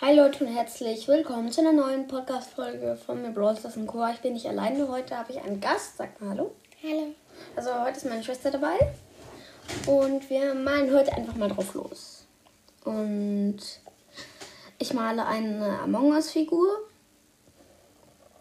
Hi Leute und herzlich willkommen zu einer neuen Podcast-Folge von mir Brawl Stars und Co. Ich bin nicht alleine, heute habe ich einen Gast. Sag mal Hallo. Hallo. Also heute ist meine Schwester dabei und wir malen heute einfach mal drauf los. Und ich male eine Among Us-Figur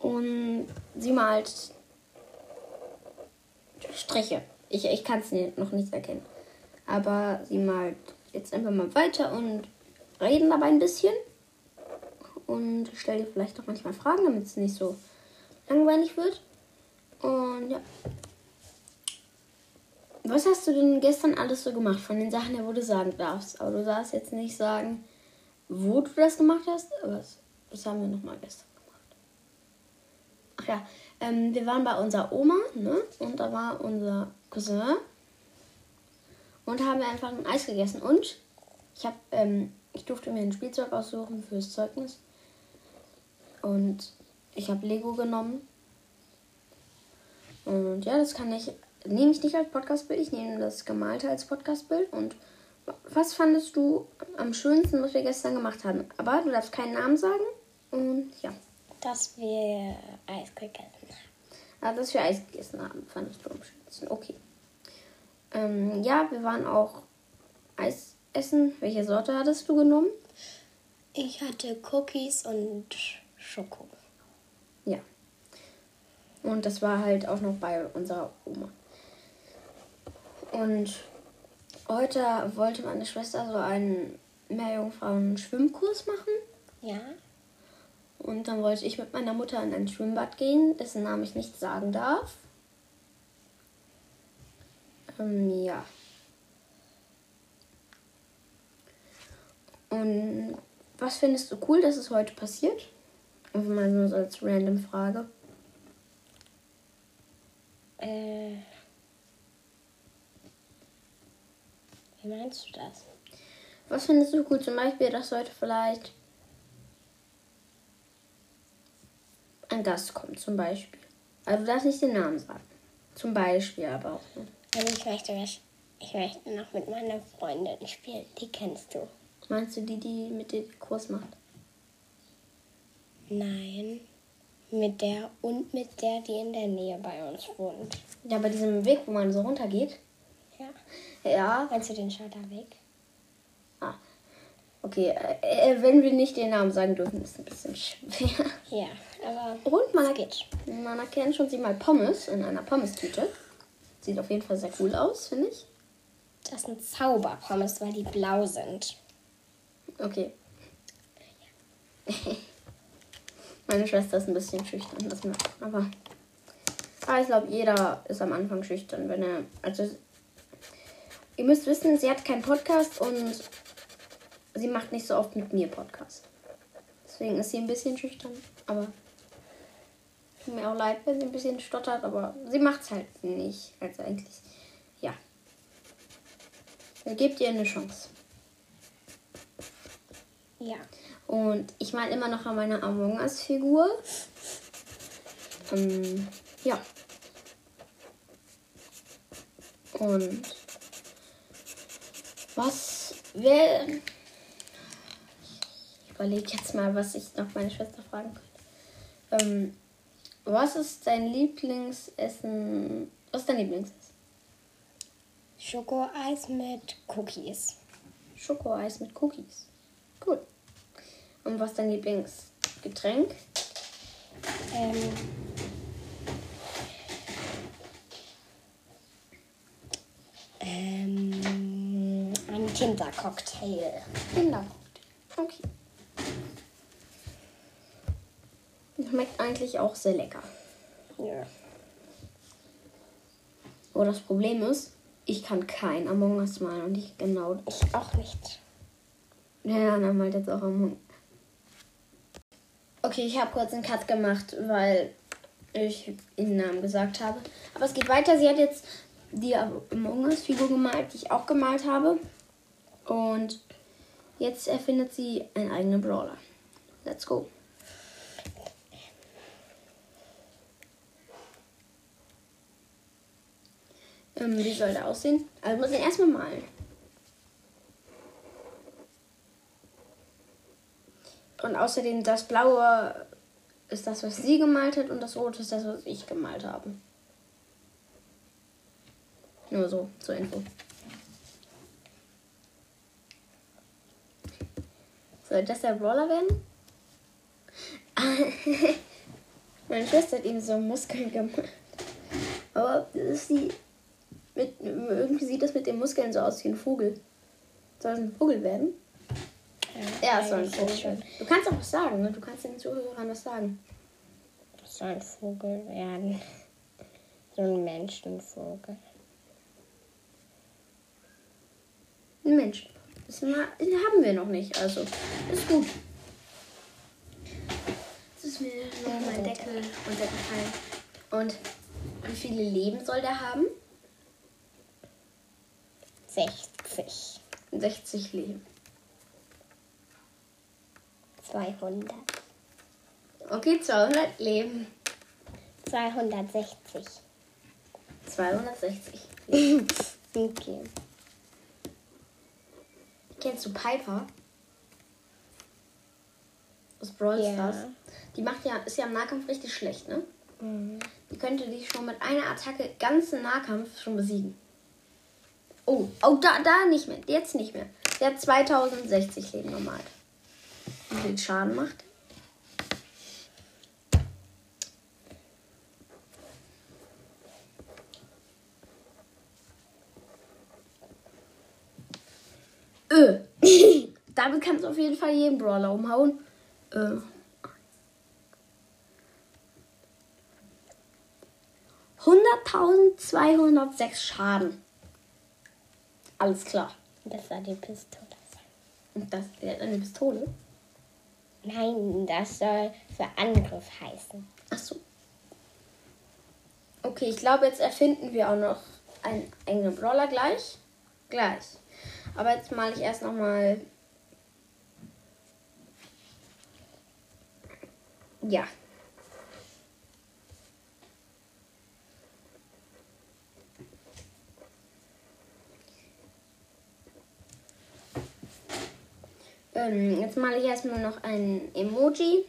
und sie malt Striche. Ich, ich kann es noch nicht erkennen. Aber sie malt jetzt einfach mal weiter und reden dabei ein bisschen. Und stell dir vielleicht auch manchmal Fragen, damit es nicht so langweilig wird. Und ja. Was hast du denn gestern alles so gemacht von den Sachen, wo du sagen darfst? Aber du darfst jetzt nicht sagen, wo du das gemacht hast. Aber das, haben wir nochmal gestern gemacht. Ach ja, ähm, wir waren bei unserer Oma, ne? Und da war unser Cousin. Und haben wir einfach ein Eis gegessen. Und ich habe, ähm, ich durfte mir ein Spielzeug aussuchen fürs Zeugnis. Und ich habe Lego genommen. Und ja, das kann ich, nehme ich nicht als Podcastbild, ich nehme das Gemalte als Podcastbild. Und was fandest du am schönsten, was wir gestern gemacht haben? Aber du darfst keinen Namen sagen. Und ja. Dass wir Eis gegessen haben. Ah, dass wir Eis gegessen haben, fandest du am schönsten. Okay. Ähm, ja, wir waren auch Eis essen. Welche Sorte hattest du genommen? Ich hatte Cookies und Schoko. Ja. Und das war halt auch noch bei unserer Oma. Und heute wollte meine Schwester so einen Meerjungfrauen-Schwimmkurs machen. Ja. Und dann wollte ich mit meiner Mutter in ein Schwimmbad gehen, dessen Namen ich nicht sagen darf. Ähm, ja. Und was findest du cool, dass es heute passiert? Einfach mal nur so als random Frage. Äh. Wie meinst du das? Was findest du cool? Zum Beispiel, dass heute vielleicht ein Gast kommt, zum Beispiel. Also du darfst nicht den Namen sagen. Zum Beispiel aber auch. ne? Also ich möchte, ich möchte noch mit meiner Freundin spielen. Die kennst du. Meinst du die, die mit dir Kurs macht? Nein. Mit der und mit der, die in der Nähe bei uns wohnt. Ja, bei diesem Weg, wo man so runtergeht. Ja. Ja. Kennst du den Schotterweg? Ah. Okay, äh, äh, wenn wir nicht den Namen sagen dürfen, ist ein bisschen schwer. Ja, aber Und man, es geht. man erkennt schon sie mal Pommes in einer Pommes-Tüte. Sieht auf jeden Fall sehr cool aus, finde ich. Das sind Zauberpommes, weil die blau sind. Okay. Meine Schwester ist ein bisschen schüchtern, das merkt man. Aber, aber ich glaube, jeder ist am Anfang schüchtern, wenn er. Also, ihr müsst wissen, sie hat keinen Podcast und sie macht nicht so oft mit mir Podcast. Deswegen ist sie ein bisschen schüchtern, aber. Tut mir auch leid, wenn sie ein bisschen stottert, aber sie macht es halt nicht. Also eigentlich, ja. Gebt ihr eine Chance. Ja. Und ich mal immer noch an meiner Among Us-Figur. Ähm, ja. Und was wäre. Ich überlege jetzt mal, was ich noch meine Schwester fragen könnte. Ähm, was ist dein Lieblingsessen? Was ist dein Lieblingsessen? Schokoeis mit Cookies. Schokoeis mit Cookies. Cool. Und was ist dein Lieblingsgetränk? Ähm, ähm, ein Kindercocktail. Kindercocktail. Okay. Schmeckt eigentlich auch sehr lecker. Ja. Aber das Problem ist, ich kann kein Among Us malen und ich genau. Ich auch nicht. Ja, dann malt jetzt auch Among Okay, ich habe kurz einen Cut gemacht, weil ich ihren Namen gesagt habe. Aber es geht weiter. Sie hat jetzt die Among Us-Figur gemalt, die ich auch gemalt habe. Und jetzt erfindet sie einen eigenen Brawler. Let's go. Ähm, wie soll der aussehen? Also muss ich erstmal malen. Und außerdem das blaue ist das, was sie gemalt hat und das rote ist das, was ich gemalt habe. Nur so, zur Info. Soll das der Brawler werden? Meine Schwester hat ihm so Muskeln gemacht. Aber das ist die. Mit, irgendwie sieht das mit den Muskeln so aus wie ein Vogel. Soll es ein Vogel werden? Ja, es soll ein Vogel werden. Du kannst auch was sagen, ne? Du kannst den Zuhörern was sagen. Das soll ein Vogel werden. So ein Menschenvogel. Ein Mensch. Das haben wir noch nicht, also ist gut. Das ist mir nur mein Deckel runtergefallen. Und wie viele Leben soll der haben? 60. 60 Leben. 200. Okay, 200 Leben. 260. 260. Okay. Kennst du Piper? Aus Brawl. Stars? Die macht ja, ist ja im Nahkampf richtig schlecht, ne? Mhm. Die könnte dich schon mit einer Attacke ganzen Nahkampf schon besiegen. Oh, oh, da, da nicht mehr. Jetzt nicht mehr. Der hat 2060 Leben normal. Viel Schaden macht? Ö. Damit kannst du auf jeden Fall jeden Brawler umhauen. Äh. Hunderttausendzweihundertsechs Schaden. Alles klar. Das soll die Pistole. Und das, hat eine Pistole. Nein, das soll für Angriff heißen. Ach so. Okay, ich glaube, jetzt erfinden wir auch noch einen eigenen Brawler gleich. Gleich. Aber jetzt male ich erst noch mal. Ja. Ähm, jetzt male ich erstmal noch ein Emoji.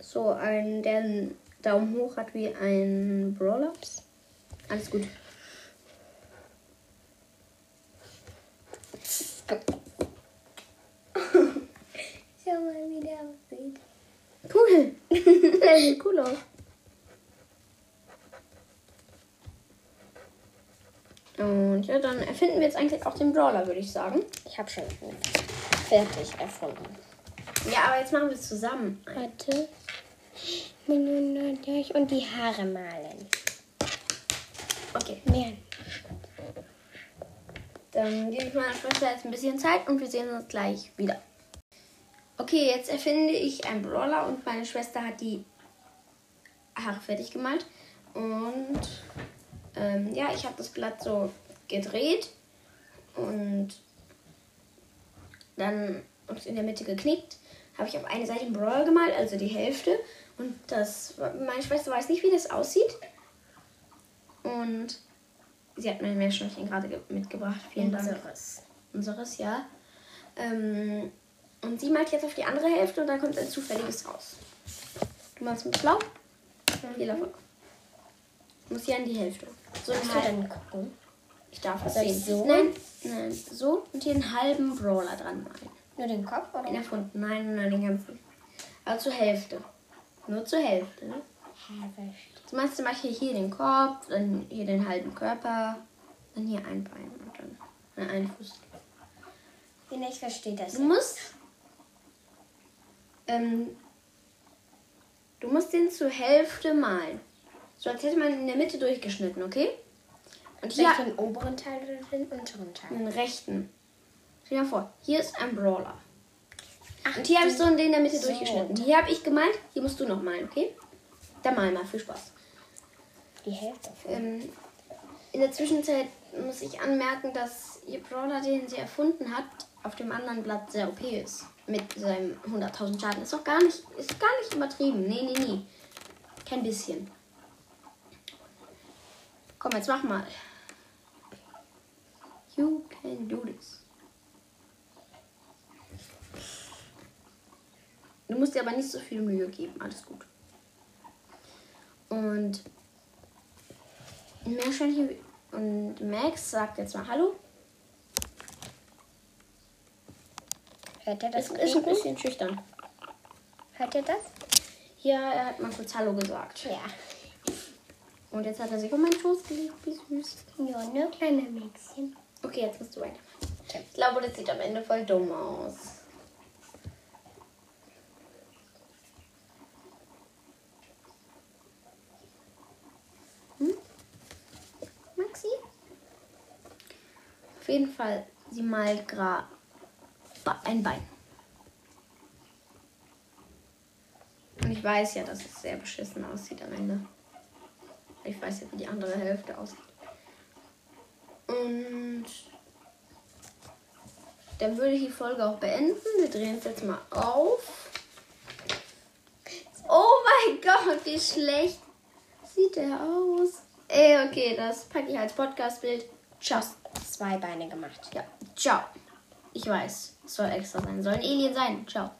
So ein, der einen Daumen hoch hat wie ein Brawler. Alles gut. Schau mal, wie der aussieht. Cool. der sieht cool aus. Und ja, dann erfinden wir jetzt eigentlich auch den Brawler, würde ich sagen. Ich habe schon fertig erfunden. Ja, aber jetzt machen wir es zusammen. Warte. und die Haare malen. Okay. Mehr. Dann gebe ich meiner Schwester jetzt ein bisschen Zeit und wir sehen uns gleich wieder. Okay, jetzt erfinde ich einen Brawler und meine Schwester hat die Haare fertig gemalt. Und ähm, ja, ich habe das Blatt so gedreht und dann und in der Mitte geknickt. Habe ich auf eine Seite einen Brawler gemalt, also die Hälfte. Und das, meine Schwester weiß nicht, wie das aussieht. Und sie hat mir ein Meerschweinchen gerade ge- mitgebracht. Vielen Dank Unseres. unseres, ja. Ähm, und sie malt jetzt auf die andere Hälfte und da kommt ein zufälliges raus. Du malst mit Blau? Viel Erfolg. Muss hier an die Hälfte. So einen halben. dann gucken? Ich darf ich sehen. so? Nein, nein, so und hier einen halben Brawler dran malen. Nur den Kopf oder? Den erfunden. Nein, nein, den ganzen. Aber zur Hälfte. Nur zur Hälfte. Ne? Erwischt. Du meinst zum Beispiel hier den Kopf, dann hier den halben Körper, dann hier ein Bein und dann äh, ein Fuß. Ich verstehe das. Du musst. Ähm, du musst den zur Hälfte malen. So als hätte man in der Mitte durchgeschnitten, okay? Und hier ich den oberen Teil oder den unteren Teil? den rechten. Stell dir mal vor, hier ist ein Brawler. Ach, Und hier habe ich so den in der Mitte so. durchgeschnitten. Hier habe ich gemalt, hier musst du noch malen, okay? Dann mal mal, viel Spaß. Die Hälfte. Ähm, in der Zwischenzeit muss ich anmerken, dass ihr Brawler, den sie erfunden hat, auf dem anderen Blatt sehr OP ist. Mit seinem 100.000 Schaden. Ist doch gar nicht, ist gar nicht übertrieben. Nee, nee, nee. Kein bisschen. Komm, jetzt mach mal. You can do this. Du musst dir aber nicht so viel Mühe geben. Alles gut. Und und Max sagt jetzt mal Hallo. Hört ihr das? Ist, ist ein bisschen schüchtern. Hört ihr das? Ja, er hat mal kurz Hallo gesagt. Ja. Und jetzt hat er sich um meinen Schoß gelegt. Wie süß. Ja, nur kleine Mäxchen. Okay, jetzt musst du weiter. Ich glaube, das sieht am Ende voll dumm aus. Hm? Maxi? Auf jeden Fall, sie malt gerade ein Bein. Und ich weiß ja, dass es sehr beschissen aussieht am Ende. Ich weiß ja, wie die andere Hälfte aussieht. Und dann würde ich die Folge auch beenden. Wir drehen es jetzt mal auf. Oh mein Gott, wie schlecht sieht der aus. Ey, okay, das packe ich als Podcastbild. Ciao. Zwei Beine gemacht. Ja, ciao. Ich weiß, es soll extra sein. Soll ein Alien sein. Ciao.